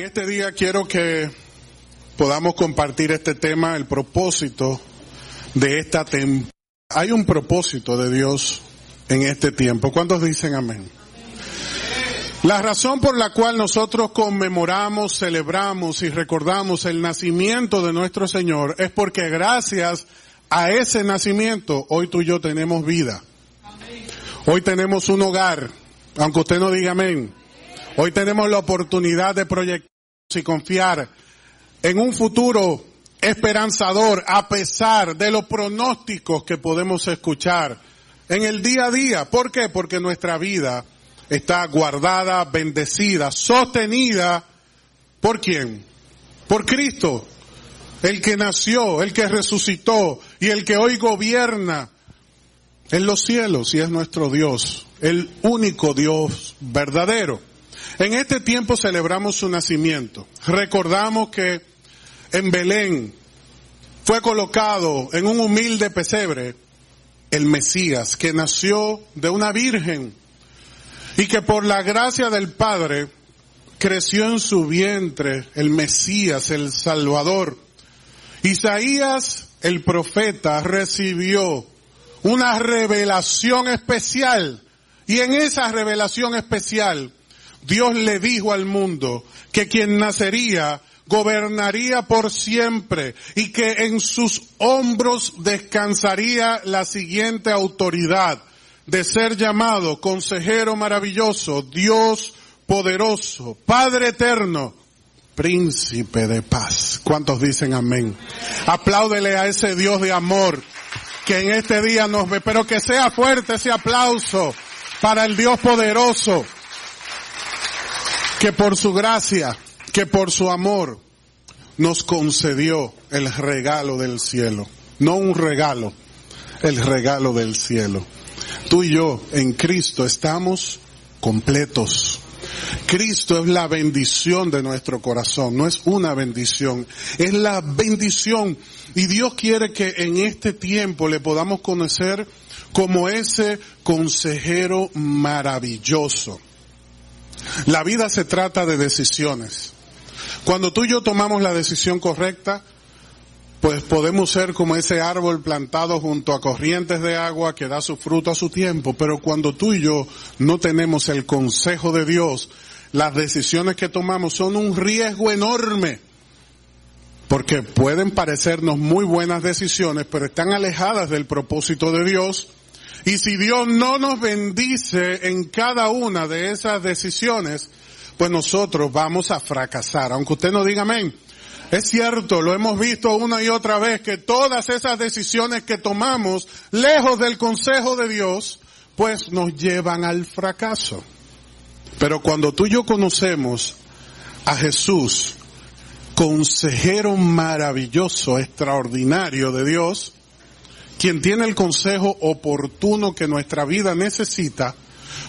En este día quiero que podamos compartir este tema, el propósito de esta temporada. Hay un propósito de Dios en este tiempo. ¿Cuántos dicen amén? La razón por la cual nosotros conmemoramos, celebramos y recordamos el nacimiento de nuestro Señor es porque gracias a ese nacimiento hoy tú y yo tenemos vida. Hoy tenemos un hogar, aunque usted no diga amén. Hoy tenemos la oportunidad de proyectar y confiar en un futuro esperanzador a pesar de los pronósticos que podemos escuchar en el día a día. ¿Por qué? Porque nuestra vida está guardada, bendecida, sostenida por quién? Por Cristo, el que nació, el que resucitó y el que hoy gobierna en los cielos y es nuestro Dios, el único Dios verdadero. En este tiempo celebramos su nacimiento. Recordamos que en Belén fue colocado en un humilde pesebre el Mesías que nació de una virgen y que por la gracia del Padre creció en su vientre el Mesías, el Salvador. Isaías, el profeta, recibió una revelación especial y en esa revelación especial Dios le dijo al mundo que quien nacería gobernaría por siempre y que en sus hombros descansaría la siguiente autoridad de ser llamado consejero maravilloso, Dios poderoso, Padre eterno, príncipe de paz. ¿Cuántos dicen amén? Apláudele a ese Dios de amor que en este día nos ve, pero que sea fuerte ese aplauso para el Dios poderoso que por su gracia, que por su amor nos concedió el regalo del cielo. No un regalo, el regalo del cielo. Tú y yo en Cristo estamos completos. Cristo es la bendición de nuestro corazón, no es una bendición, es la bendición. Y Dios quiere que en este tiempo le podamos conocer como ese consejero maravilloso la vida se trata de decisiones. Cuando tú y yo tomamos la decisión correcta, pues podemos ser como ese árbol plantado junto a corrientes de agua que da su fruto a su tiempo, pero cuando tú y yo no tenemos el consejo de Dios, las decisiones que tomamos son un riesgo enorme, porque pueden parecernos muy buenas decisiones, pero están alejadas del propósito de Dios y si Dios no nos bendice en cada una de esas decisiones, pues nosotros vamos a fracasar, aunque usted no diga amén. Es cierto, lo hemos visto una y otra vez, que todas esas decisiones que tomamos lejos del consejo de Dios, pues nos llevan al fracaso. Pero cuando tú y yo conocemos a Jesús, consejero maravilloso, extraordinario de Dios, quien tiene el consejo oportuno que nuestra vida necesita,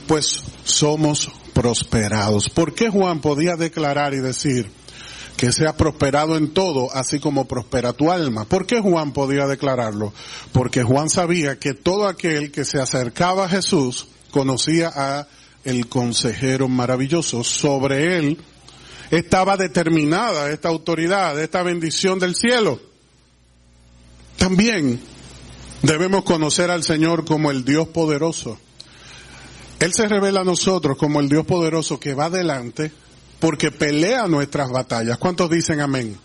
pues somos prosperados. ¿Por qué Juan podía declarar y decir que sea prosperado en todo, así como prospera tu alma? ¿Por qué Juan podía declararlo? Porque Juan sabía que todo aquel que se acercaba a Jesús conocía a el consejero maravilloso. Sobre él estaba determinada esta autoridad, esta bendición del cielo. También Debemos conocer al Señor como el Dios poderoso. Él se revela a nosotros como el Dios poderoso que va adelante porque pelea nuestras batallas. ¿Cuántos dicen amén?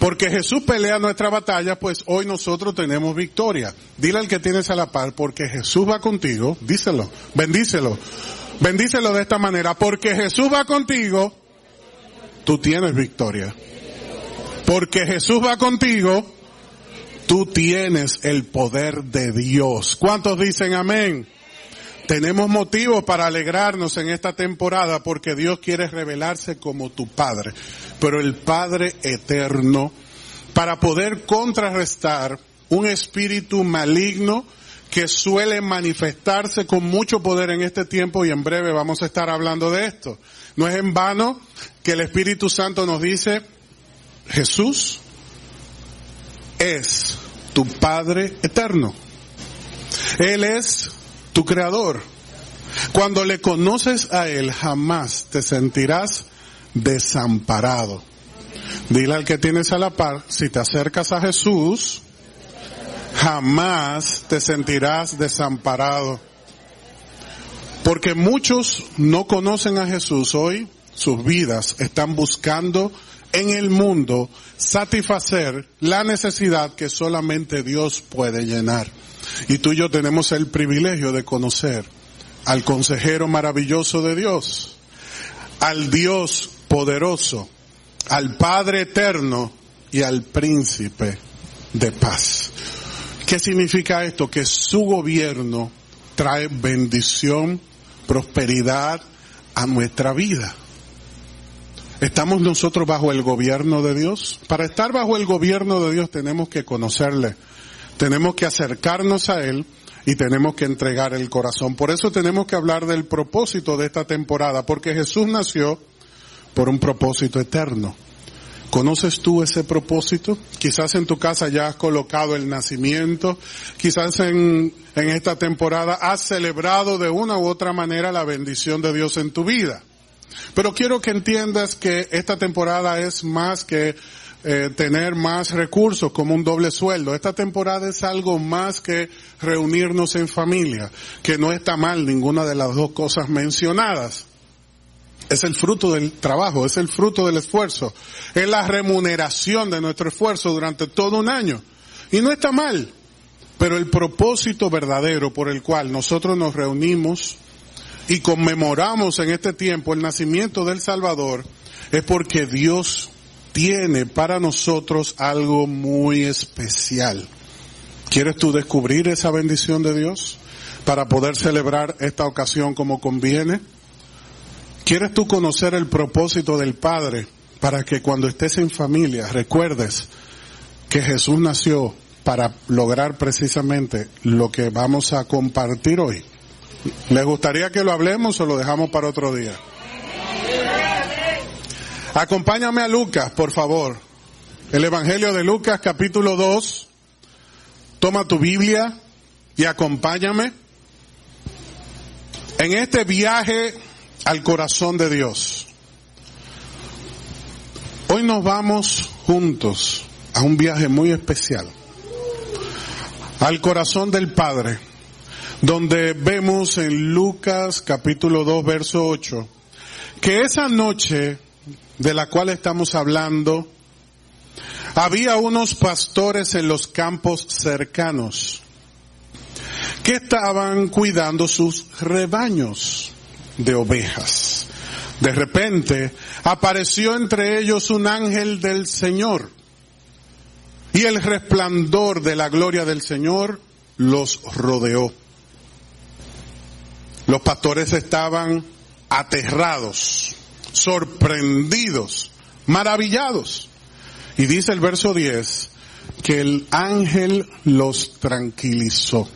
Porque Jesús pelea nuestras batallas, pues hoy nosotros tenemos victoria. Dile al que tienes a la par, porque Jesús va contigo, díselo, bendícelo, bendícelo de esta manera, porque Jesús va contigo, tú tienes victoria. Porque Jesús va contigo, Tú tienes el poder de Dios. ¿Cuántos dicen amén? Tenemos motivos para alegrarnos en esta temporada porque Dios quiere revelarse como tu Padre, pero el Padre eterno, para poder contrarrestar un espíritu maligno que suele manifestarse con mucho poder en este tiempo y en breve vamos a estar hablando de esto. No es en vano que el Espíritu Santo nos dice, Jesús es tu Padre eterno. Él es tu creador. Cuando le conoces a Él, jamás te sentirás desamparado. Dile al que tienes a la par, si te acercas a Jesús, jamás te sentirás desamparado. Porque muchos no conocen a Jesús hoy, sus vidas están buscando en el mundo satisfacer la necesidad que solamente Dios puede llenar. Y tú y yo tenemos el privilegio de conocer al consejero maravilloso de Dios, al Dios poderoso, al Padre eterno y al príncipe de paz. ¿Qué significa esto? Que su gobierno trae bendición, prosperidad a nuestra vida. ¿Estamos nosotros bajo el gobierno de Dios? Para estar bajo el gobierno de Dios tenemos que conocerle, tenemos que acercarnos a Él y tenemos que entregar el corazón. Por eso tenemos que hablar del propósito de esta temporada, porque Jesús nació por un propósito eterno. ¿Conoces tú ese propósito? Quizás en tu casa ya has colocado el nacimiento, quizás en, en esta temporada has celebrado de una u otra manera la bendición de Dios en tu vida. Pero quiero que entiendas que esta temporada es más que eh, tener más recursos como un doble sueldo. Esta temporada es algo más que reunirnos en familia, que no está mal ninguna de las dos cosas mencionadas es el fruto del trabajo, es el fruto del esfuerzo, es la remuneración de nuestro esfuerzo durante todo un año. Y no está mal, pero el propósito verdadero por el cual nosotros nos reunimos y conmemoramos en este tiempo el nacimiento del Salvador es porque Dios tiene para nosotros algo muy especial. ¿Quieres tú descubrir esa bendición de Dios para poder celebrar esta ocasión como conviene? ¿Quieres tú conocer el propósito del Padre para que cuando estés en familia recuerdes que Jesús nació para lograr precisamente lo que vamos a compartir hoy? ¿Les gustaría que lo hablemos o lo dejamos para otro día? Acompáñame a Lucas, por favor. El Evangelio de Lucas, capítulo 2. Toma tu Biblia y acompáñame. En este viaje al corazón de Dios. Hoy nos vamos juntos a un viaje muy especial, al corazón del Padre, donde vemos en Lucas capítulo 2 verso 8, que esa noche de la cual estamos hablando, había unos pastores en los campos cercanos que estaban cuidando sus rebaños de ovejas. De repente apareció entre ellos un ángel del Señor y el resplandor de la gloria del Señor los rodeó. Los pastores estaban aterrados, sorprendidos, maravillados. Y dice el verso 10 que el ángel los tranquilizó.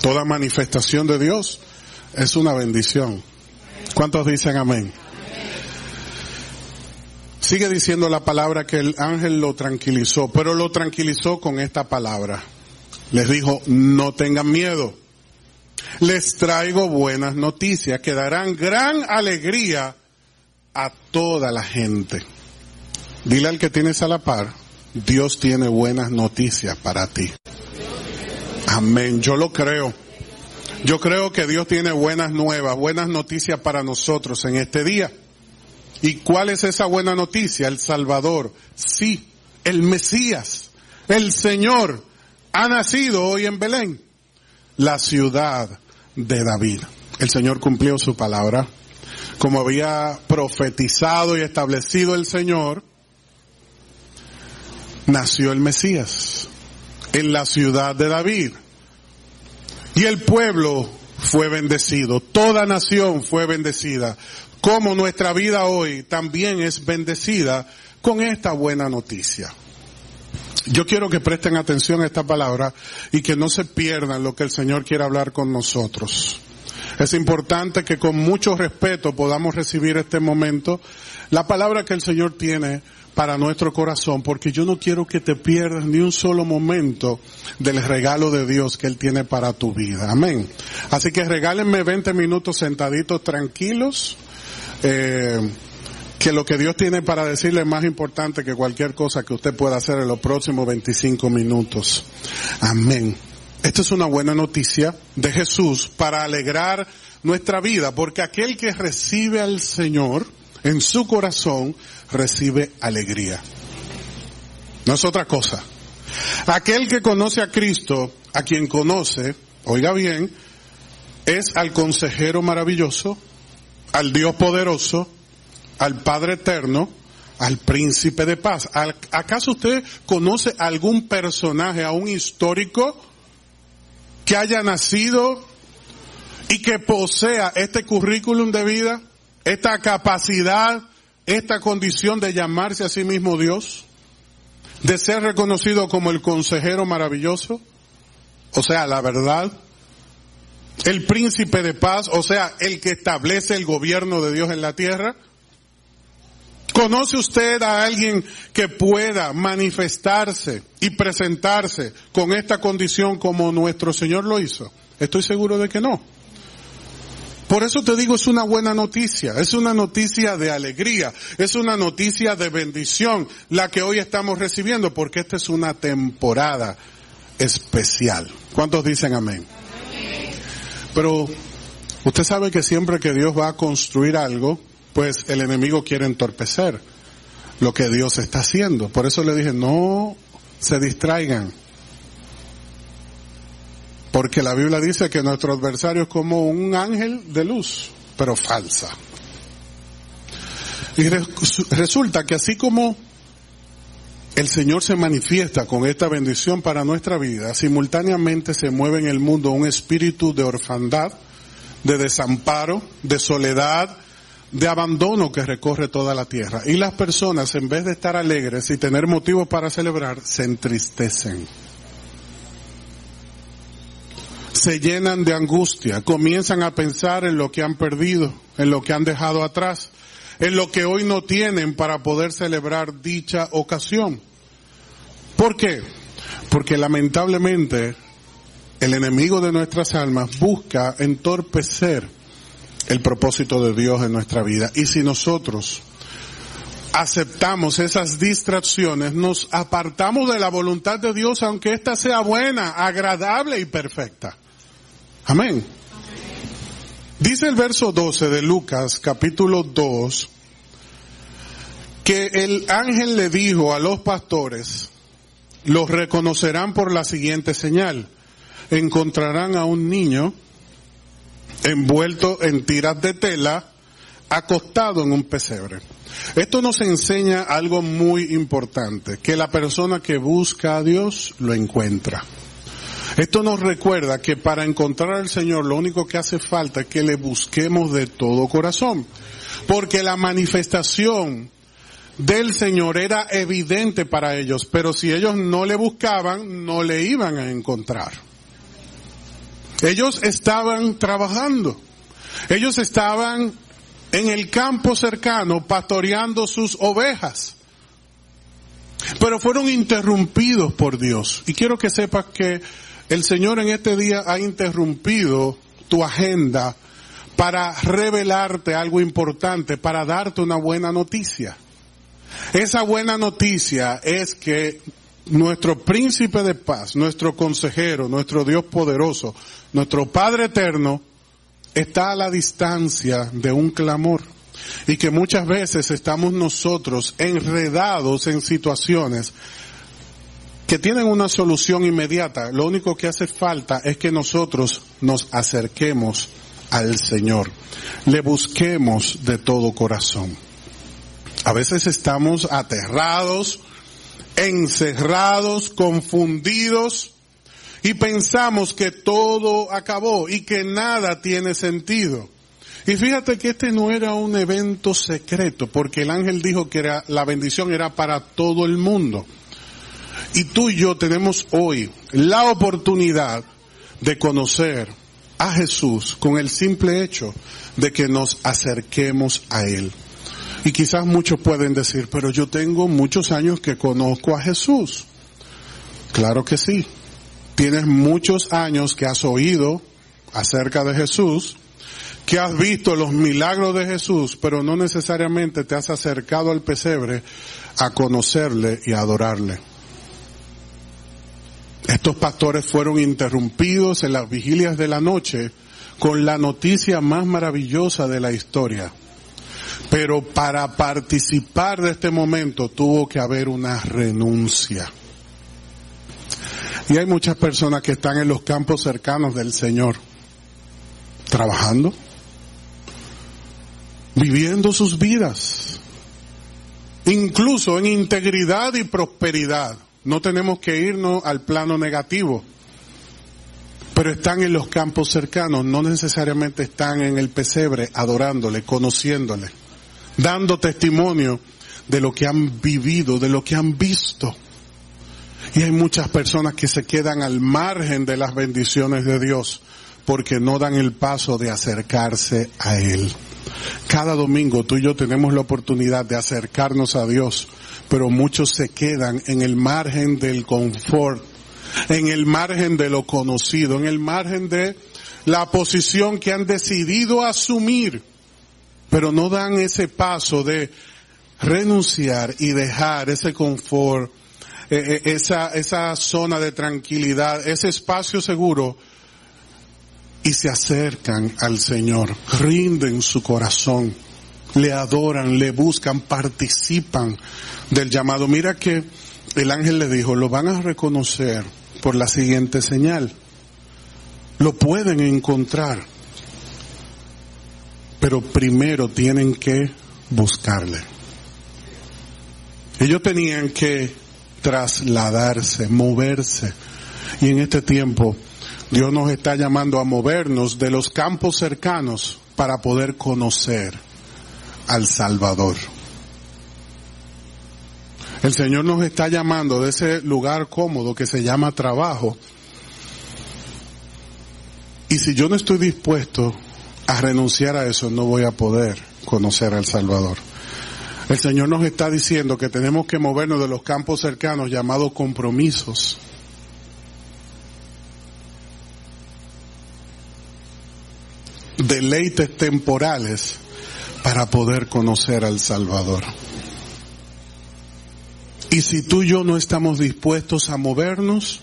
Toda manifestación de Dios es una bendición. ¿Cuántos dicen amén? Sigue diciendo la palabra que el ángel lo tranquilizó, pero lo tranquilizó con esta palabra. Les dijo, no tengan miedo. Les traigo buenas noticias que darán gran alegría a toda la gente. Dile al que tienes a la par, Dios tiene buenas noticias para ti. Amén, yo lo creo. Yo creo que Dios tiene buenas nuevas, buenas noticias para nosotros en este día. ¿Y cuál es esa buena noticia? El Salvador. Sí, el Mesías, el Señor, ha nacido hoy en Belén, la ciudad de David. El Señor cumplió su palabra. Como había profetizado y establecido el Señor, nació el Mesías en la ciudad de David. Y el pueblo fue bendecido, toda nación fue bendecida, como nuestra vida hoy también es bendecida con esta buena noticia. Yo quiero que presten atención a esta palabra y que no se pierdan lo que el Señor quiere hablar con nosotros. Es importante que con mucho respeto podamos recibir este momento, la palabra que el Señor tiene para nuestro corazón, porque yo no quiero que te pierdas ni un solo momento del regalo de Dios que Él tiene para tu vida. Amén. Así que regálenme 20 minutos sentaditos tranquilos. Eh, que lo que Dios tiene para decirle es más importante que cualquier cosa que usted pueda hacer en los próximos 25 minutos. Amén. Esta es una buena noticia de Jesús para alegrar nuestra vida, porque aquel que recibe al Señor en su corazón recibe alegría. No es otra cosa. Aquel que conoce a Cristo, a quien conoce, oiga bien, es al consejero maravilloso, al Dios poderoso, al Padre eterno, al príncipe de paz. ¿Acaso usted conoce algún personaje, a un histórico que haya nacido y que posea este currículum de vida, esta capacidad, esta condición de llamarse a sí mismo Dios, de ser reconocido como el consejero maravilloso, o sea, la verdad, el príncipe de paz, o sea, el que establece el gobierno de Dios en la tierra. ¿Conoce usted a alguien que pueda manifestarse y presentarse con esta condición como nuestro Señor lo hizo? Estoy seguro de que no. Por eso te digo, es una buena noticia, es una noticia de alegría, es una noticia de bendición la que hoy estamos recibiendo, porque esta es una temporada especial. ¿Cuántos dicen amén? Pero usted sabe que siempre que Dios va a construir algo, pues el enemigo quiere entorpecer lo que Dios está haciendo. Por eso le dije, no se distraigan. Porque la Biblia dice que nuestro adversario es como un ángel de luz, pero falsa. Y resulta que así como el Señor se manifiesta con esta bendición para nuestra vida, simultáneamente se mueve en el mundo un espíritu de orfandad, de desamparo, de soledad, de abandono que recorre toda la tierra. Y las personas, en vez de estar alegres y tener motivos para celebrar, se entristecen se llenan de angustia, comienzan a pensar en lo que han perdido, en lo que han dejado atrás, en lo que hoy no tienen para poder celebrar dicha ocasión. ¿Por qué? Porque lamentablemente el enemigo de nuestras almas busca entorpecer el propósito de Dios en nuestra vida. Y si nosotros aceptamos esas distracciones, nos apartamos de la voluntad de Dios, aunque ésta sea buena, agradable y perfecta. Amén. Dice el verso 12 de Lucas capítulo 2 que el ángel le dijo a los pastores, los reconocerán por la siguiente señal. Encontrarán a un niño envuelto en tiras de tela, acostado en un pesebre. Esto nos enseña algo muy importante, que la persona que busca a Dios lo encuentra. Esto nos recuerda que para encontrar al Señor lo único que hace falta es que le busquemos de todo corazón. Porque la manifestación del Señor era evidente para ellos, pero si ellos no le buscaban, no le iban a encontrar. Ellos estaban trabajando. Ellos estaban en el campo cercano pastoreando sus ovejas. Pero fueron interrumpidos por Dios. Y quiero que sepas que el Señor en este día ha interrumpido tu agenda para revelarte algo importante, para darte una buena noticia. Esa buena noticia es que nuestro príncipe de paz, nuestro consejero, nuestro Dios poderoso, nuestro Padre eterno, está a la distancia de un clamor. Y que muchas veces estamos nosotros enredados en situaciones que tienen una solución inmediata. Lo único que hace falta es que nosotros nos acerquemos al Señor, le busquemos de todo corazón. A veces estamos aterrados, encerrados, confundidos y pensamos que todo acabó y que nada tiene sentido. Y fíjate que este no era un evento secreto, porque el ángel dijo que la bendición era para todo el mundo. Y tú y yo tenemos hoy la oportunidad de conocer a Jesús con el simple hecho de que nos acerquemos a Él. Y quizás muchos pueden decir, pero yo tengo muchos años que conozco a Jesús. Claro que sí. Tienes muchos años que has oído acerca de Jesús. que has visto los milagros de Jesús, pero no necesariamente te has acercado al pesebre a conocerle y a adorarle. Estos pastores fueron interrumpidos en las vigilias de la noche con la noticia más maravillosa de la historia. Pero para participar de este momento tuvo que haber una renuncia. Y hay muchas personas que están en los campos cercanos del Señor, trabajando, viviendo sus vidas, incluso en integridad y prosperidad. No tenemos que irnos al plano negativo, pero están en los campos cercanos, no necesariamente están en el pesebre adorándole, conociéndole, dando testimonio de lo que han vivido, de lo que han visto. Y hay muchas personas que se quedan al margen de las bendiciones de Dios porque no dan el paso de acercarse a Él. Cada domingo tú y yo tenemos la oportunidad de acercarnos a Dios, pero muchos se quedan en el margen del confort, en el margen de lo conocido, en el margen de la posición que han decidido asumir, pero no dan ese paso de renunciar y dejar ese confort, eh, eh, esa, esa zona de tranquilidad, ese espacio seguro y se acercan al Señor, rinden su corazón, le adoran, le buscan, participan del llamado. Mira que el ángel le dijo, lo van a reconocer por la siguiente señal. Lo pueden encontrar, pero primero tienen que buscarle. Ellos tenían que trasladarse, moverse. Y en este tiempo Dios nos está llamando a movernos de los campos cercanos para poder conocer al Salvador. El Señor nos está llamando de ese lugar cómodo que se llama trabajo. Y si yo no estoy dispuesto a renunciar a eso, no voy a poder conocer al Salvador. El Señor nos está diciendo que tenemos que movernos de los campos cercanos llamados compromisos deleites temporales para poder conocer al Salvador. Y si tú y yo no estamos dispuestos a movernos,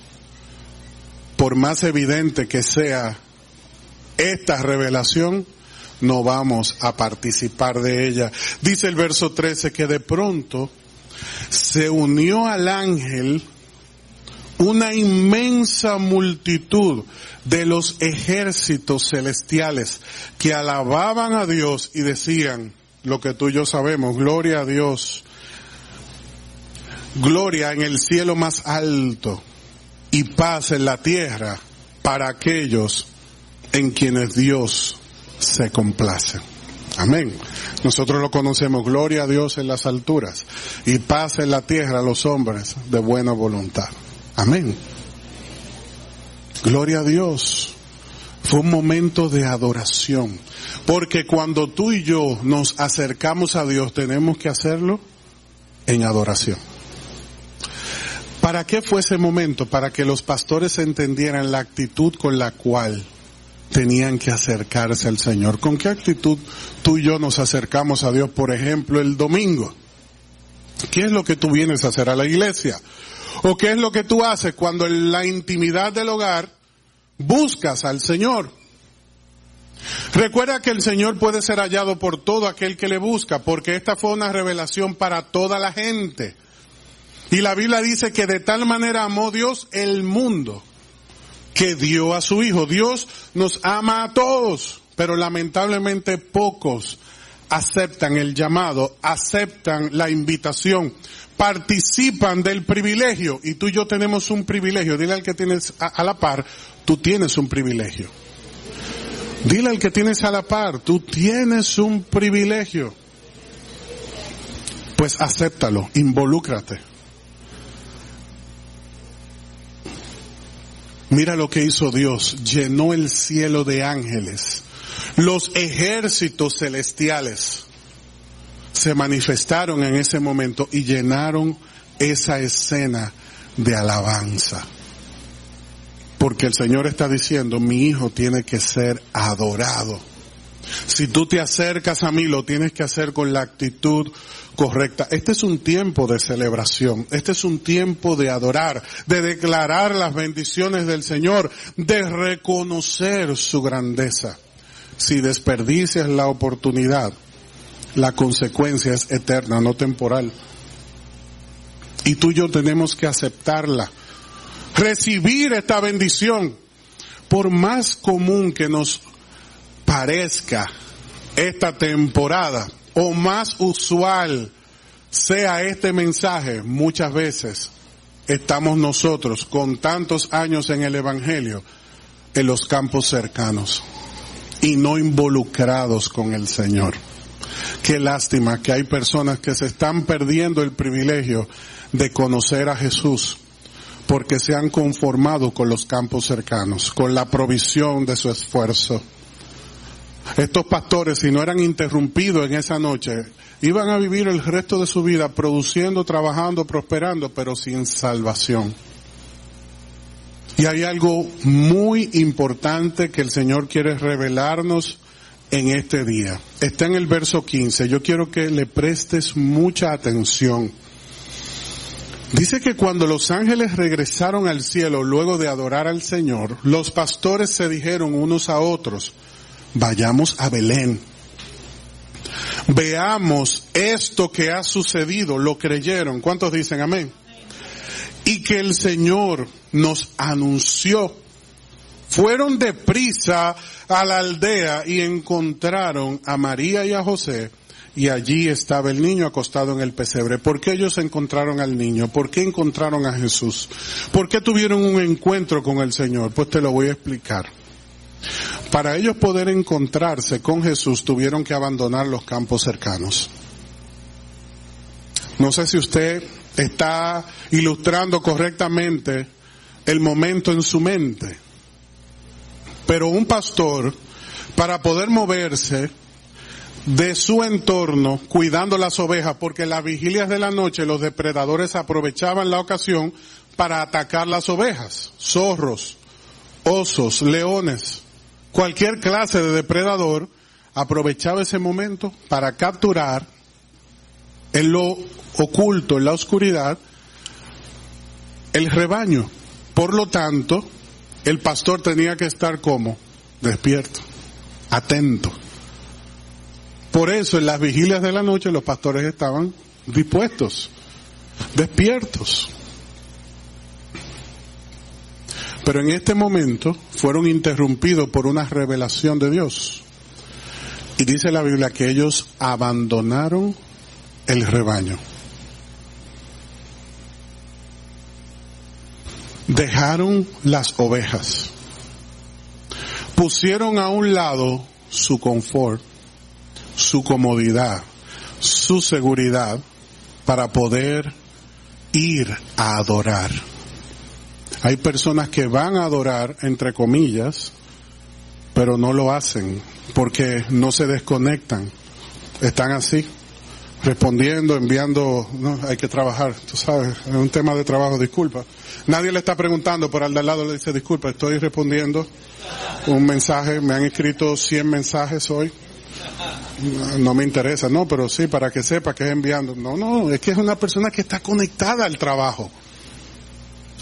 por más evidente que sea esta revelación, no vamos a participar de ella. Dice el verso 13 que de pronto se unió al ángel una inmensa multitud de los ejércitos celestiales que alababan a Dios y decían lo que tú y yo sabemos, gloria a Dios, gloria en el cielo más alto y paz en la tierra para aquellos en quienes Dios se complace. Amén. Nosotros lo conocemos, gloria a Dios en las alturas y paz en la tierra a los hombres de buena voluntad. Amén. Gloria a Dios. Fue un momento de adoración. Porque cuando tú y yo nos acercamos a Dios, tenemos que hacerlo en adoración. ¿Para qué fue ese momento? Para que los pastores entendieran la actitud con la cual tenían que acercarse al Señor. ¿Con qué actitud tú y yo nos acercamos a Dios, por ejemplo, el domingo? ¿Qué es lo que tú vienes a hacer a la iglesia? ¿O qué es lo que tú haces cuando en la intimidad del hogar buscas al Señor? Recuerda que el Señor puede ser hallado por todo aquel que le busca, porque esta fue una revelación para toda la gente. Y la Biblia dice que de tal manera amó Dios el mundo, que dio a su Hijo. Dios nos ama a todos, pero lamentablemente pocos aceptan el llamado, aceptan la invitación participan del privilegio y tú y yo tenemos un privilegio. Dile al que tienes a, la par, tú tienes un privilegio. Dile al que tienes a la par, tú tienes un privilegio. Pues acéptalo, involúcrate. Mira lo que hizo Dios, llenó el cielo de ángeles, los ejércitos celestiales se manifestaron en ese momento y llenaron esa escena de alabanza. Porque el Señor está diciendo, mi hijo tiene que ser adorado. Si tú te acercas a mí, lo tienes que hacer con la actitud correcta. Este es un tiempo de celebración. Este es un tiempo de adorar, de declarar las bendiciones del Señor, de reconocer su grandeza. Si desperdicias la oportunidad, la consecuencia es eterna, no temporal. Y tú y yo tenemos que aceptarla. Recibir esta bendición. Por más común que nos parezca esta temporada o más usual sea este mensaje, muchas veces estamos nosotros con tantos años en el Evangelio en los campos cercanos y no involucrados con el Señor. Qué lástima que hay personas que se están perdiendo el privilegio de conocer a Jesús porque se han conformado con los campos cercanos, con la provisión de su esfuerzo. Estos pastores, si no eran interrumpidos en esa noche, iban a vivir el resto de su vida produciendo, trabajando, prosperando, pero sin salvación. Y hay algo muy importante que el Señor quiere revelarnos en este día. Está en el verso 15. Yo quiero que le prestes mucha atención. Dice que cuando los ángeles regresaron al cielo luego de adorar al Señor, los pastores se dijeron unos a otros, vayamos a Belén. Veamos esto que ha sucedido, lo creyeron. ¿Cuántos dicen amén? Y que el Señor nos anunció. Fueron deprisa a la aldea y encontraron a María y a José y allí estaba el niño acostado en el pesebre. ¿Por qué ellos encontraron al niño? ¿Por qué encontraron a Jesús? ¿Por qué tuvieron un encuentro con el Señor? Pues te lo voy a explicar. Para ellos poder encontrarse con Jesús tuvieron que abandonar los campos cercanos. No sé si usted está ilustrando correctamente el momento en su mente, pero un pastor, para poder moverse de su entorno, cuidando las ovejas, porque las vigilias de la noche los depredadores aprovechaban la ocasión para atacar las ovejas, zorros, osos, leones, cualquier clase de depredador aprovechaba ese momento para capturar en lo oculto, en la oscuridad, el rebaño. Por lo tanto, el pastor tenía que estar como despierto, atento. Por eso en las vigilias de la noche los pastores estaban dispuestos, despiertos. Pero en este momento fueron interrumpidos por una revelación de Dios. Y dice la Biblia que ellos abandonaron el rebaño. Dejaron las ovejas. Pusieron a un lado su confort, su comodidad, su seguridad para poder ir a adorar. Hay personas que van a adorar, entre comillas, pero no lo hacen porque no se desconectan. Están así, respondiendo, enviando, no, hay que trabajar, tú sabes, es un tema de trabajo, disculpa. Nadie le está preguntando, por al de al lado le dice, disculpa, estoy respondiendo un mensaje, me han escrito 100 mensajes hoy. No, me interesa, no, pero sí, para que sepa que es enviando. No, no, es que es una persona que está conectada al trabajo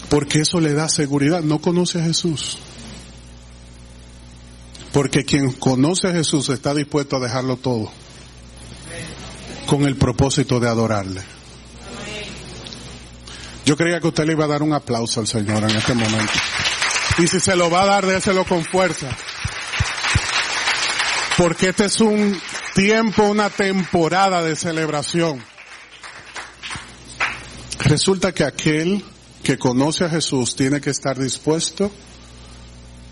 porque eso le da seguridad. No conoce a Jesús. Porque quien conoce a Jesús está dispuesto a dejarlo todo con el propósito de adorarle. Yo creía que usted le iba a dar un aplauso al Señor en este momento. Y si se lo va a dar, déselo con fuerza. Porque este es un tiempo, una temporada de celebración. Resulta que aquel que conoce a Jesús tiene que estar dispuesto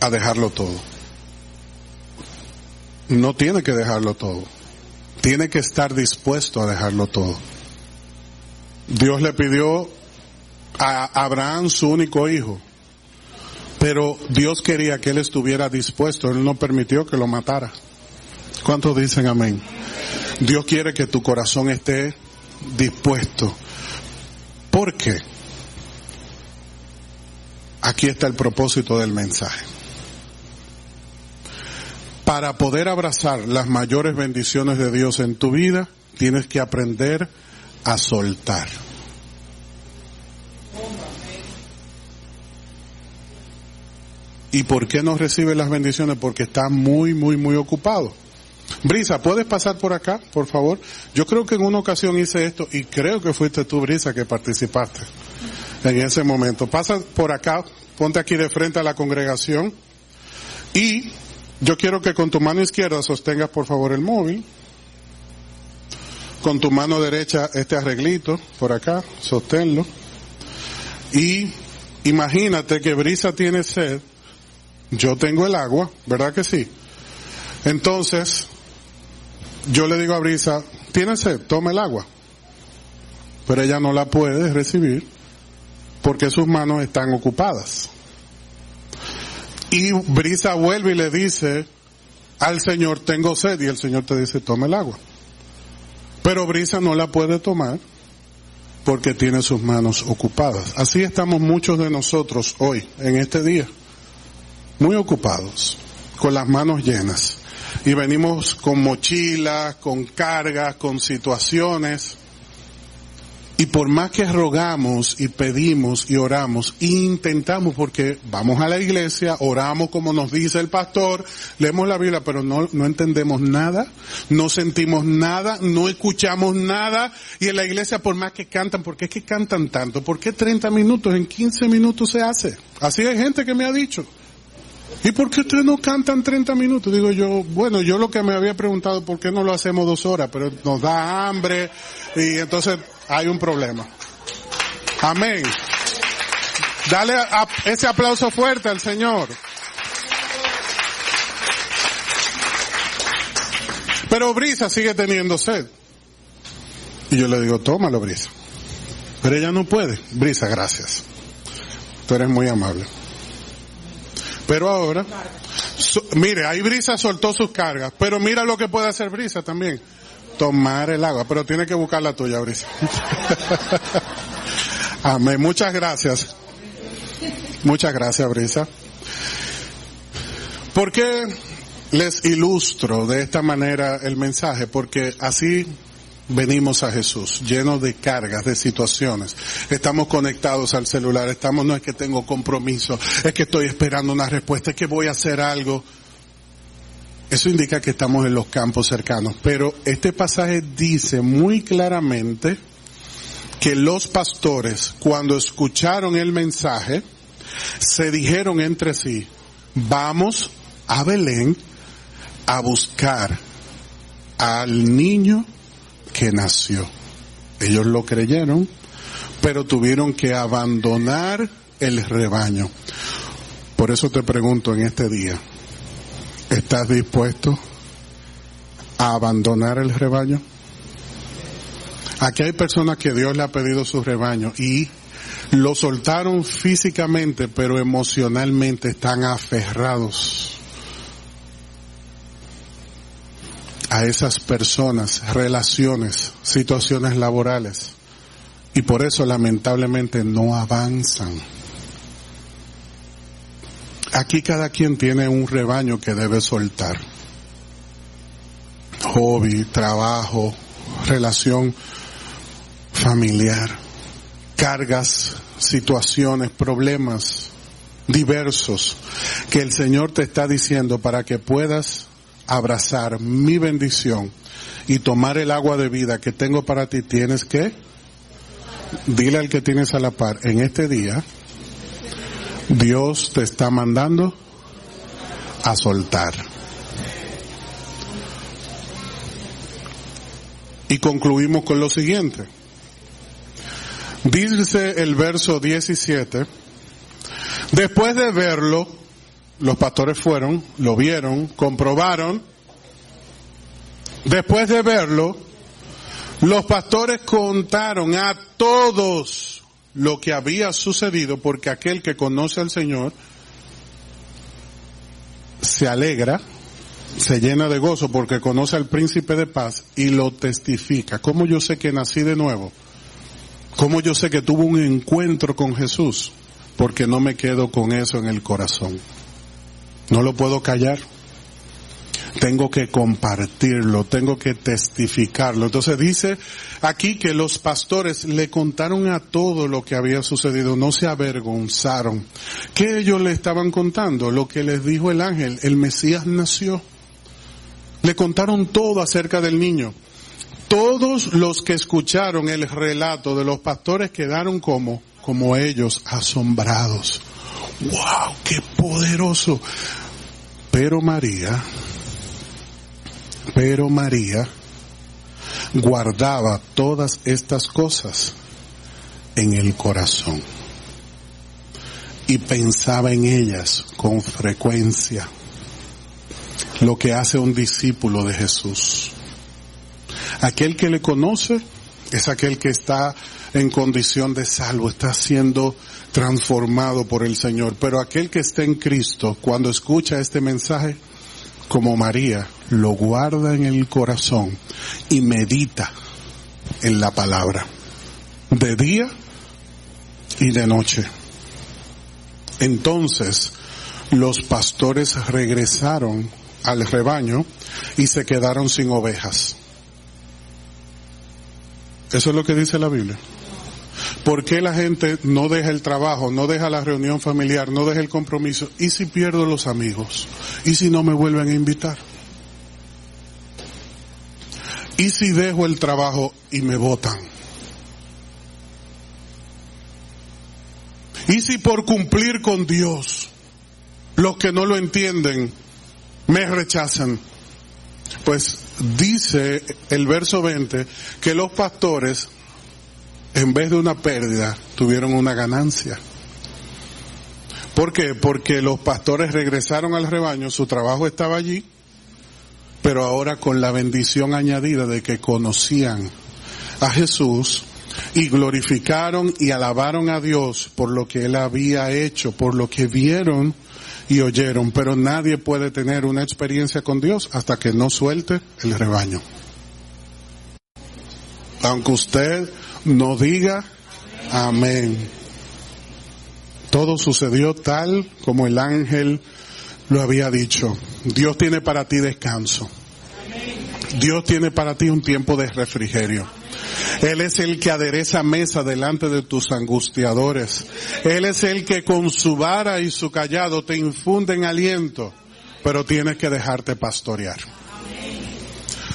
a dejarlo todo. No tiene que dejarlo todo. Tiene que estar dispuesto a dejarlo todo. Dios le pidió a Abraham su único hijo, pero Dios quería que él estuviera dispuesto, él no permitió que lo matara. ¿Cuántos dicen amén? Dios quiere que tu corazón esté dispuesto. ¿Por qué? Aquí está el propósito del mensaje. para poder abrazar las mayores bendiciones de Dios en tu vida, tienes que aprender a soltar. ¿Y por qué no recibe las bendiciones? Porque está muy, muy, muy ocupado. Brisa, ¿puedes pasar por acá, por favor? Yo creo que en una ocasión hice esto y creo que fuiste tú, Brisa, que participaste en ese momento. Pasa por acá, ponte aquí de frente a la congregación y yo quiero que con tu mano izquierda sostengas por favor el móvil. Con tu mano derecha este arreglito por acá, sosténlo. Y imagínate que Brisa tiene sed, yo tengo el agua, ¿verdad que sí? Entonces, yo le digo a Brisa, tiene sed, toma el agua. Pero ella no la puede recibir porque sus manos están ocupadas. Y Brisa vuelve y le dice al Señor, tengo sed, y el Señor te dice, toma el agua. Pero Brisa no la puede tomar porque tiene sus manos ocupadas. Así estamos muchos de nosotros hoy, en este día, muy ocupados, con las manos llenas. Y venimos con mochilas, con cargas, con situaciones y por más que rogamos y pedimos y oramos, intentamos porque vamos a la iglesia, oramos como nos dice el pastor, leemos la Biblia, pero no, no entendemos nada, no sentimos nada, no escuchamos nada. Y en la iglesia por más que cantan, ¿por qué es que cantan tanto? ¿Por qué 30 minutos? En 15 minutos se hace. Así hay gente que me ha dicho. ¿Y por qué ustedes no cantan 30 minutos? Digo yo, bueno, yo lo que me había preguntado, ¿por qué no lo hacemos dos horas? Pero nos da hambre y entonces hay un problema. Amén. Dale ese aplauso fuerte al Señor. Pero Brisa sigue teniendo sed. Y yo le digo, tómalo, Brisa. Pero ella no puede. Brisa, gracias. Tú eres muy amable. Pero ahora, mire, ahí Brisa soltó sus cargas. Pero mira lo que puede hacer Brisa también tomar el agua, pero tiene que buscar la tuya, Brisa. Amén. Muchas gracias. Muchas gracias, Brisa. ¿Por qué les ilustro de esta manera el mensaje? Porque así venimos a Jesús, llenos de cargas, de situaciones. Estamos conectados al celular, estamos, no es que tengo compromiso, es que estoy esperando una respuesta, es que voy a hacer algo. Eso indica que estamos en los campos cercanos. Pero este pasaje dice muy claramente que los pastores, cuando escucharon el mensaje, se dijeron entre sí, vamos a Belén a buscar al niño que nació. Ellos lo creyeron, pero tuvieron que abandonar el rebaño. Por eso te pregunto en este día, ¿Estás dispuesto a abandonar el rebaño? Aquí hay personas que Dios le ha pedido su rebaño y lo soltaron físicamente, pero emocionalmente están aferrados a esas personas, relaciones, situaciones laborales. Y por eso lamentablemente no avanzan. Aquí cada quien tiene un rebaño que debe soltar. Hobby, trabajo, relación familiar, cargas, situaciones, problemas diversos que el Señor te está diciendo para que puedas abrazar mi bendición y tomar el agua de vida que tengo para ti. Tienes que, dile al que tienes a la par, en este día, Dios te está mandando a soltar. Y concluimos con lo siguiente. Dice el verso 17, después de verlo, los pastores fueron, lo vieron, comprobaron, después de verlo, los pastores contaron a todos lo que había sucedido porque aquel que conoce al Señor se alegra, se llena de gozo porque conoce al príncipe de paz y lo testifica. ¿Cómo yo sé que nací de nuevo? ¿Cómo yo sé que tuve un encuentro con Jesús? Porque no me quedo con eso en el corazón. No lo puedo callar. Tengo que compartirlo, tengo que testificarlo. Entonces dice aquí que los pastores le contaron a todo lo que había sucedido, no se avergonzaron. ¿Qué ellos le estaban contando? Lo que les dijo el ángel, el Mesías nació. Le contaron todo acerca del niño. Todos los que escucharon el relato de los pastores quedaron como, como ellos, asombrados. ¡Wow! ¡Qué poderoso! Pero María, pero María guardaba todas estas cosas en el corazón y pensaba en ellas con frecuencia, lo que hace un discípulo de Jesús. Aquel que le conoce es aquel que está en condición de salvo, está siendo transformado por el Señor. Pero aquel que está en Cristo, cuando escucha este mensaje, como María, lo guarda en el corazón y medita en la palabra, de día y de noche. Entonces, los pastores regresaron al rebaño y se quedaron sin ovejas. Eso es lo que dice la Biblia. ¿Por qué la gente no deja el trabajo, no deja la reunión familiar, no deja el compromiso? ¿Y si pierdo los amigos? ¿Y si no me vuelven a invitar? ¿Y si dejo el trabajo y me votan? ¿Y si por cumplir con Dios, los que no lo entienden, me rechazan? Pues dice el verso 20 que los pastores, en vez de una pérdida, tuvieron una ganancia. ¿Por qué? Porque los pastores regresaron al rebaño, su trabajo estaba allí, pero ahora con la bendición añadida de que conocían a Jesús y glorificaron y alabaron a Dios por lo que Él había hecho, por lo que vieron y oyeron, pero nadie puede tener una experiencia con Dios hasta que no suelte el rebaño. Aunque usted no diga amén. Todo sucedió tal como el ángel lo había dicho. Dios tiene para ti descanso. Dios tiene para ti un tiempo de refrigerio. Él es el que adereza mesa delante de tus angustiadores. Él es el que con su vara y su callado te infunden aliento, pero tienes que dejarte pastorear.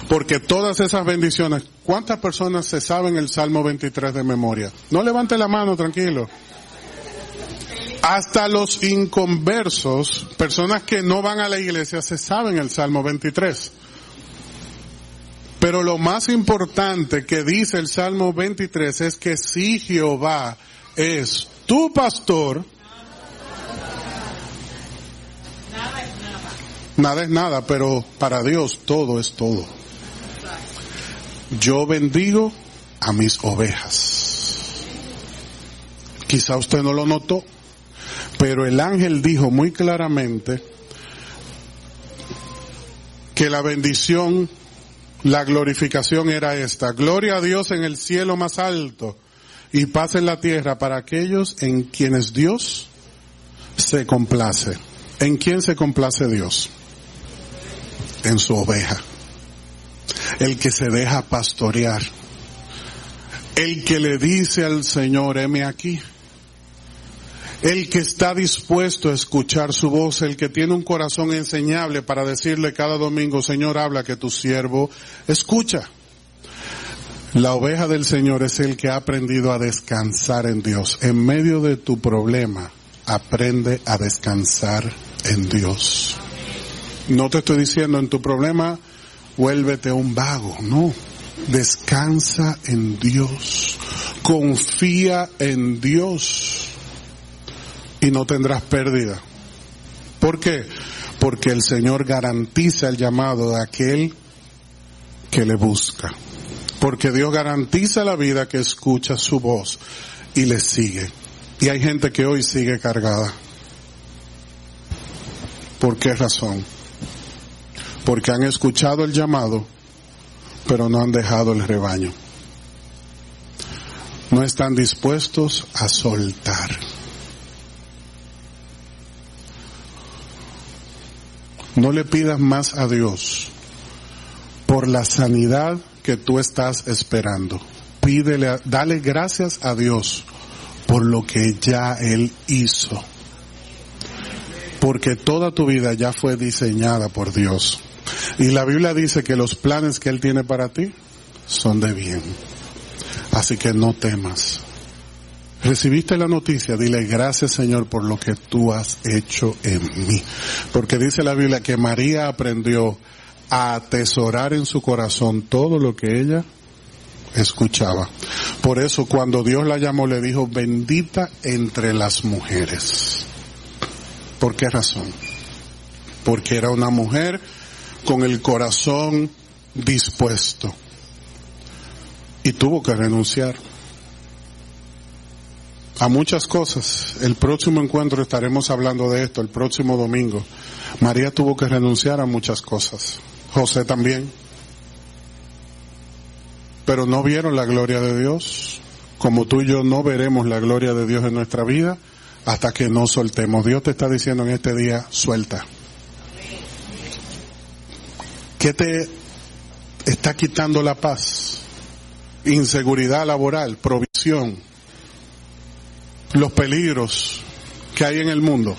Porque todas esas bendiciones, ¿cuántas personas se saben el Salmo 23 de memoria? No levante la mano, tranquilo. Hasta los inconversos, personas que no van a la iglesia, se saben el Salmo 23. Pero lo más importante que dice el Salmo 23 es que si Jehová es tu pastor, nada es nada, pero para Dios todo es todo. Yo bendigo a mis ovejas. Quizá usted no lo notó, pero el ángel dijo muy claramente que la bendición la glorificación era esta. Gloria a Dios en el cielo más alto y paz en la tierra para aquellos en quienes Dios se complace. ¿En quién se complace Dios? En su oveja. El que se deja pastorear. El que le dice al Señor, heme aquí el que está dispuesto a escuchar su voz, el que tiene un corazón enseñable para decirle cada domingo, Señor, habla que tu siervo escucha. La oveja del Señor es el que ha aprendido a descansar en Dios. En medio de tu problema, aprende a descansar en Dios. No te estoy diciendo en tu problema, vuélvete un vago, no. Descansa en Dios. Confía en Dios y no tendrás pérdida. ¿Por qué? Porque el Señor garantiza el llamado de aquel que le busca. Porque Dios garantiza la vida que escucha su voz y le sigue. Y hay gente que hoy sigue cargada. ¿Por qué razón? Porque han escuchado el llamado, pero no han dejado el rebaño. No están dispuestos a soltar. no le pidas más a Dios por la sanidad que tú estás esperando. Pídele, dale gracias a Dios por lo que ya Él hizo. Porque toda tu vida ya fue diseñada por Dios. Y la Biblia dice que los planes que Él tiene para ti son de bien. Así que no temas. Recibiste la noticia, dile gracias Señor por lo que tú has hecho en mí. Porque dice la Biblia que María aprendió a atesorar en su corazón todo lo que ella escuchaba. Por eso cuando Dios la llamó le dijo, bendita entre las mujeres. ¿Por qué razón? Porque era una mujer con el corazón dispuesto y tuvo que renunciar a muchas cosas. El próximo encuentro estaremos hablando de esto, el próximo domingo. María tuvo que renunciar a muchas cosas. José también. Pero no vieron la gloria de Dios. Como tú y yo no veremos la gloria de Dios en nuestra vida hasta que no soltemos. Dios te está diciendo en este día, suelta. ¿Qué te está quitando la paz? Inseguridad laboral, provisión, los peligros que hay en el mundo.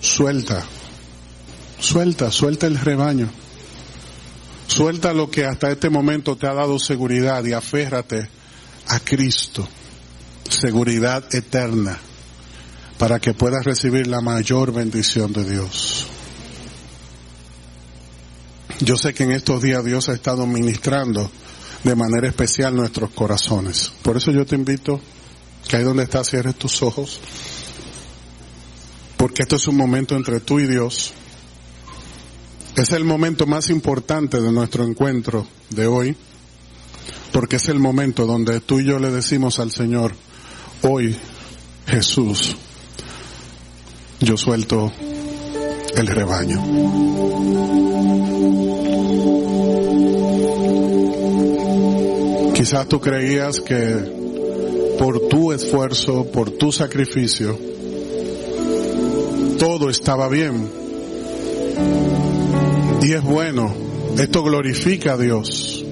Suelta, suelta, suelta el rebaño. Suelta lo que hasta este momento te ha dado seguridad y aférrate a Cristo. Seguridad eterna para que puedas recibir la mayor bendición de Dios. Yo sé que en estos días Dios ha estado ministrando de manera especial nuestros corazones. Por eso yo te invito que ahí donde estás cierres tus ojos, porque esto es un momento entre tú y Dios. Es el momento más importante de nuestro encuentro de hoy, porque es el momento donde tú y yo le decimos al Señor, hoy Jesús, yo suelto el rebaño. Quizás tú creías que por tu esfuerzo, por tu sacrificio, todo estaba bien. Y es bueno, esto glorifica a Dios,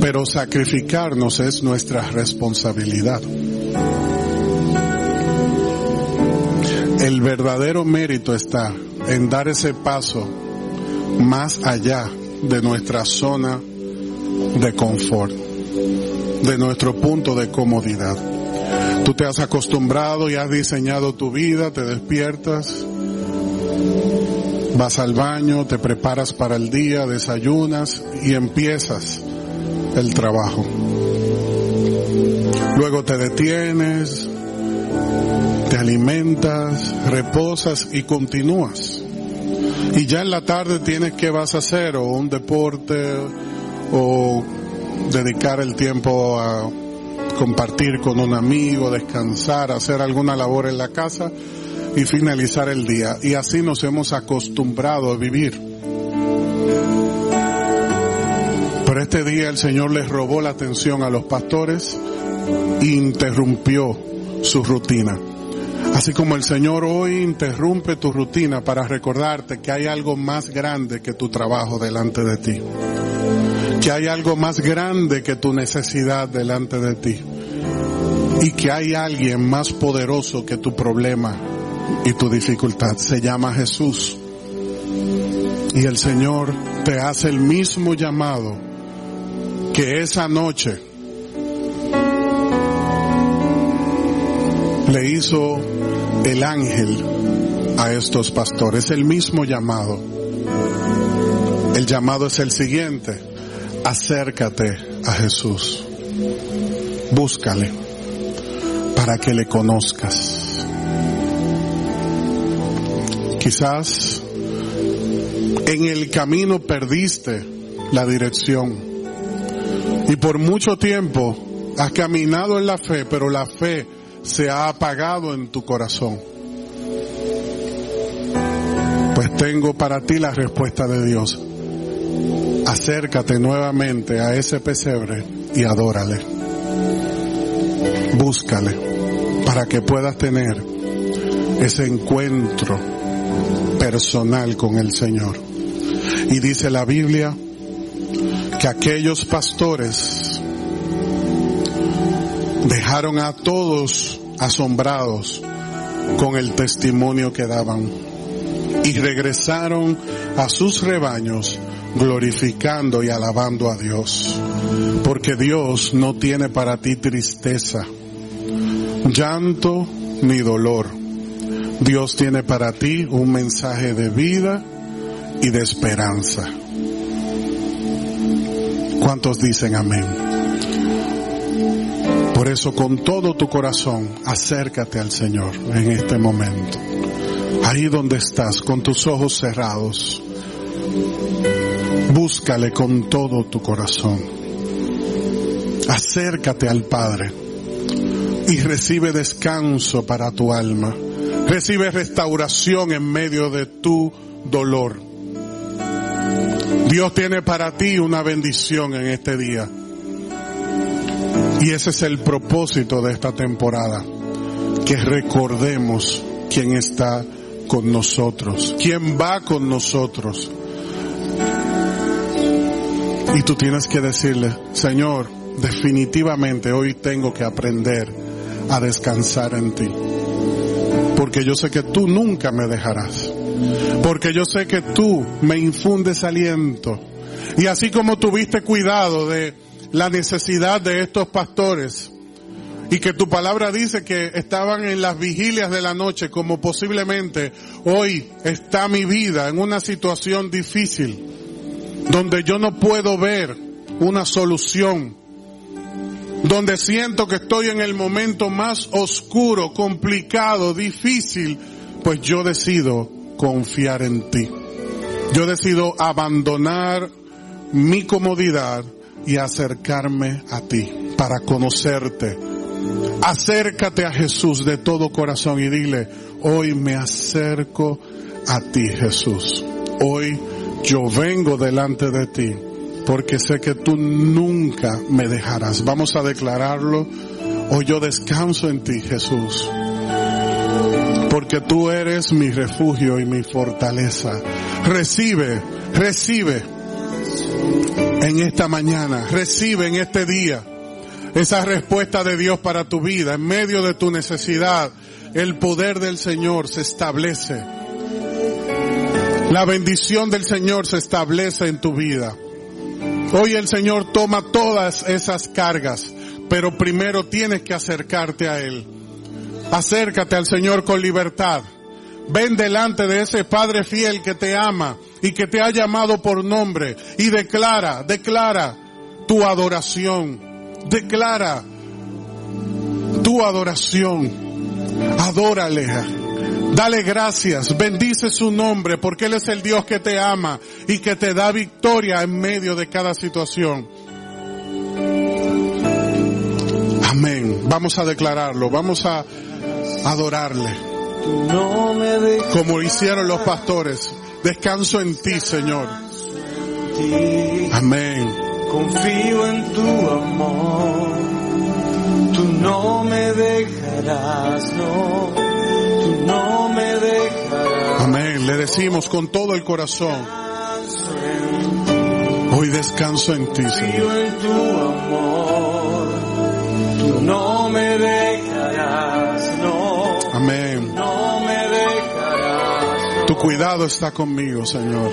pero sacrificarnos es nuestra responsabilidad. El verdadero mérito está en dar ese paso más allá de nuestra zona de confort de nuestro punto de comodidad. Tú te has acostumbrado y has diseñado tu vida, te despiertas, vas al baño, te preparas para el día, desayunas y empiezas el trabajo. Luego te detienes, te alimentas, reposas y continúas. Y ya en la tarde tienes que vas a hacer o un deporte o dedicar el tiempo a compartir con un amigo, descansar, hacer alguna labor en la casa y finalizar el día. Y así nos hemos acostumbrado a vivir. Pero este día el Señor les robó la atención a los pastores e interrumpió su rutina. Así como el Señor hoy interrumpe tu rutina para recordarte que hay algo más grande que tu trabajo delante de ti que hay algo más grande que tu necesidad delante de ti y que hay alguien más poderoso que tu problema y tu dificultad. Se llama Jesús. Y el Señor te hace el mismo llamado que esa noche le hizo el ángel a estos pastores. El mismo llamado. El llamado es el siguiente acércate a Jesús. Búscale para que le conozcas. Quizás en el camino perdiste la dirección y por mucho tiempo has caminado en la fe, pero la fe se ha apagado en tu corazón. Pues tengo para ti la respuesta de Dios acércate nuevamente a ese pesebre y adórale. Búscale para que puedas tener ese encuentro personal con el Señor. Y dice la Biblia que aquellos pastores dejaron a todos asombrados con el testimonio que daban y regresaron a sus rebaños glorificando y alabando a Dios. Porque Dios no tiene para ti tristeza, llanto ni dolor. Dios tiene para ti un mensaje de vida y de esperanza. ¿Cuántos dicen amén? Por eso con todo tu corazón acércate al Señor en este momento. Ahí donde estás, con tus ojos cerrados. Búscale con todo tu corazón. Acércate al Padre y recibe descanso para tu alma. Recibe restauración en medio de tu dolor. Dios tiene para ti una bendición en este día. Y ese es el propósito de esta temporada. Que recordemos quién está con nosotros, quién va con nosotros. Y tú tienes que decirle, Señor, definitivamente hoy tengo que aprender a descansar en ti. Porque yo sé que tú nunca me dejarás. Porque yo sé que tú me infundes aliento. Y así como tuviste cuidado de la necesidad de estos pastores, y que tu palabra dice que estaban en las vigilias de la noche como posiblemente hoy está mi vida en una situación difícil donde yo no puedo ver una solución, donde siento que estoy en el momento más oscuro, complicado, difícil, pues yo decido confiar en ti. Yo decido abandonar mi comodidad y acercarme a ti para conocerte. Acércate a Jesús de todo corazón y dile, hoy me acerco a ti Jesús. Hoy yo vengo delante de ti porque sé que tú nunca me dejarás. Vamos a declararlo. Hoy yo descanso en ti, Jesús. Porque tú eres mi refugio y mi fortaleza. Recibe, recibe en esta mañana, recibe en este día esa respuesta de Dios para tu vida. En medio de tu necesidad, el poder del Señor se establece la bendición del Señor se establece en tu vida. Hoy el Señor toma todas esas cargas, pero primero tienes que acercarte a Él. Acércate al Señor con libertad. Ven delante de ese Padre fiel que te ama y que te ha llamado por nombre y declara, declara tu adoración. Declara tu adoración. Adórale Dale gracias, bendice su nombre porque Él es el Dios que te ama y que te da victoria en medio de cada situación. Amén. Vamos a declararlo, vamos a adorarle. Como hicieron los pastores. Descanso en ti, Señor. Amén. Confío en tu amor. Tú no me dejarás, no no me dejarás. Amén. Le decimos con todo el corazón. Hoy descanso en ti, Señor. en tu amor. Tú no me dejarás, no. Amén. No me dejarás. Tu cuidado está conmigo, Señor.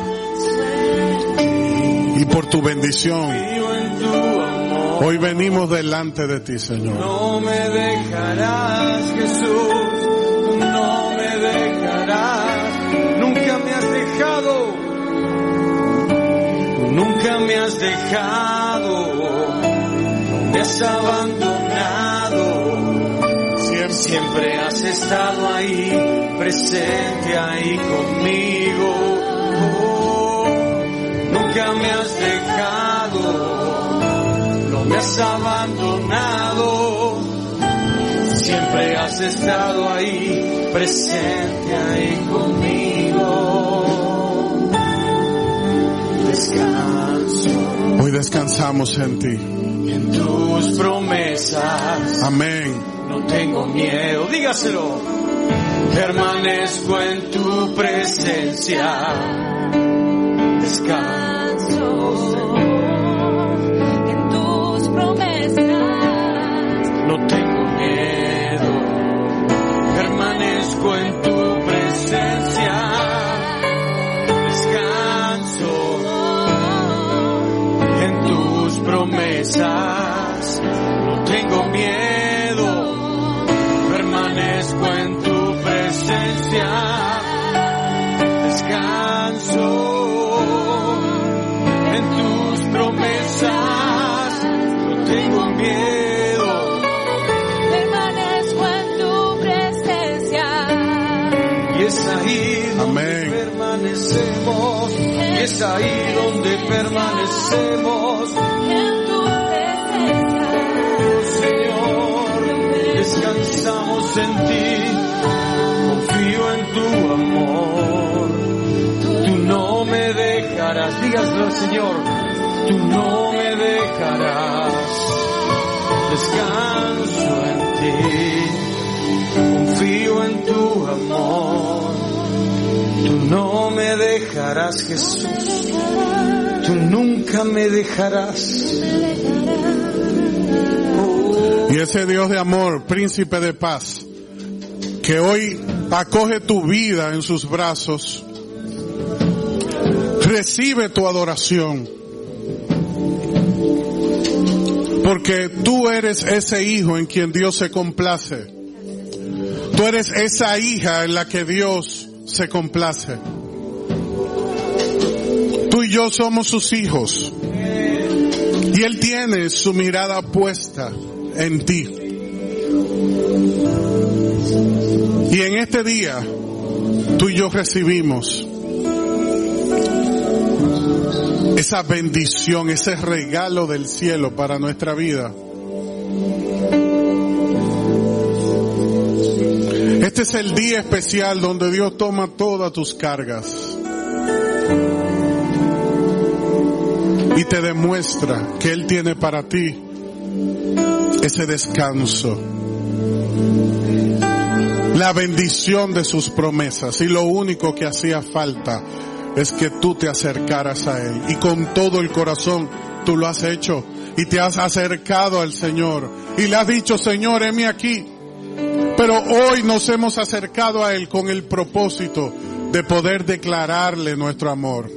Y por tu bendición. Hoy venimos delante de ti, Señor. No me dejarás, Jesús nunca me has dejado, me has abandonado, siempre, has estado ahí, presente ahí conmigo, nunca me has dejado, no me has abandonado, siempre has estado ahí presente ahí conmigo. Hoy descansamos en ti. En tus promesas. Amén. No tengo miedo, dígaselo. permanezco en tu presencia. Descanso en tus promesas. no tengo miedo, permanezco en tu promesas, no tengo miedo, permanezco en tu presencia. Descanso en tus promesas, no tengo miedo. Permanezco en tu presencia. Y es ahí donde Amén. permanecemos, y es ahí donde permanecemos, descansamos en ti, confío en tu amor, tú no me dejarás, dígaslo Señor, tú no me dejarás, descanso en ti, confío en tu amor, tú no me dejarás Jesús, tú nunca me dejarás. Y ese Dios de amor, príncipe de paz, que hoy acoge tu vida en sus brazos, recibe tu adoración. Porque tú eres ese hijo en quien Dios se complace. Tú eres esa hija en la que Dios se complace. Tú y yo somos sus hijos. Y Él tiene su mirada puesta en ti. Y en este día, tú y yo recibimos esa bendición, ese regalo del cielo para nuestra vida. Este es el día especial donde Dios toma todas tus cargas y te demuestra que Él tiene para ti ese descanso, la bendición de sus promesas y lo único que hacía falta es que tú te acercaras a Él y con todo el corazón tú lo has hecho y te has acercado al Señor y le has dicho Señor, heme aquí. Pero hoy nos hemos acercado a Él con el propósito de poder declararle nuestro amor.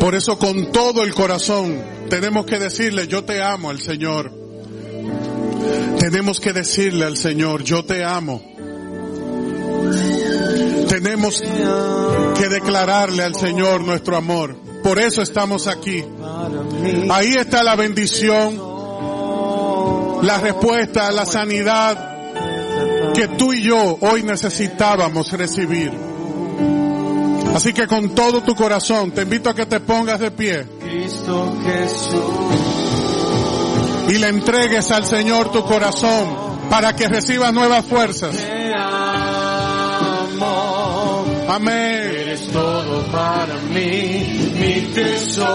Por eso con todo el corazón tenemos que decirle, yo te amo al Señor. Tenemos que decirle al Señor, yo te amo. Tenemos que declararle al Señor nuestro amor. Por eso estamos aquí. Ahí está la bendición, la respuesta, la sanidad que tú y yo hoy necesitábamos recibir. Así que con todo tu corazón te invito a que te pongas de pie Cristo Jesús. y le entregues al Señor tu corazón para que recibas nuevas fuerzas. Te amo, Amén. eres todo para mí, mi tesoro,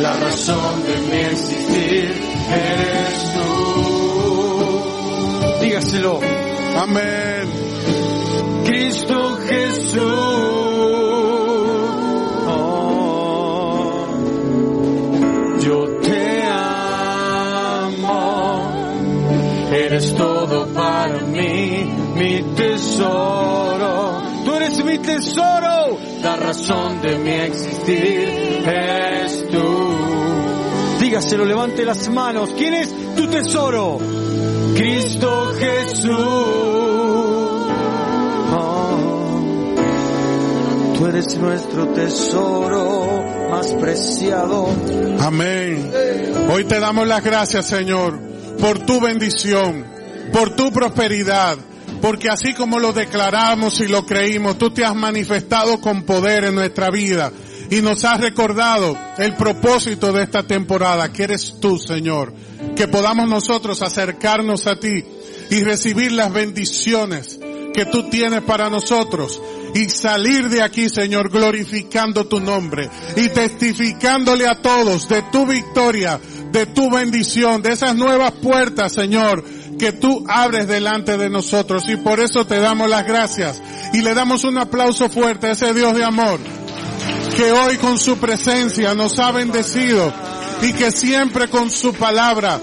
la razón de mi existir eres tú. Dígaselo, Amén. Cristo Jesús. Eres todo para mí, mi tesoro. Tú eres mi tesoro, la razón de mi existir eres tú. Dígaselo, levante las manos. ¿Quién es tu tesoro? Cristo Jesús. Oh, tú eres nuestro tesoro más preciado. Amén. Hoy te damos las gracias, Señor, por tu bendición, por tu prosperidad, porque así como lo declaramos y lo creímos, tú te has manifestado con poder en nuestra vida y nos has recordado el propósito de esta temporada, que eres tú, Señor, que podamos nosotros acercarnos a ti y recibir las bendiciones que tú tienes para nosotros y salir de aquí, Señor, glorificando tu nombre y testificándole a todos de tu victoria, de tu bendición, de esas nuevas puertas, Señor, que tú abres delante de nosotros. Y por eso te damos las gracias. Y le damos un aplauso fuerte a ese Dios de amor, que hoy con su presencia nos ha bendecido y que siempre con su palabra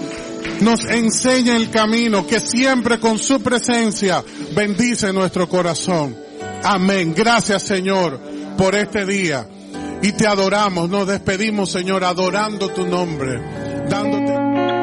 nos enseña el camino, que siempre con su presencia bendice nuestro corazón. Amén. Gracias Señor por este día. Y te adoramos, nos despedimos Señor adorando tu nombre, dándote.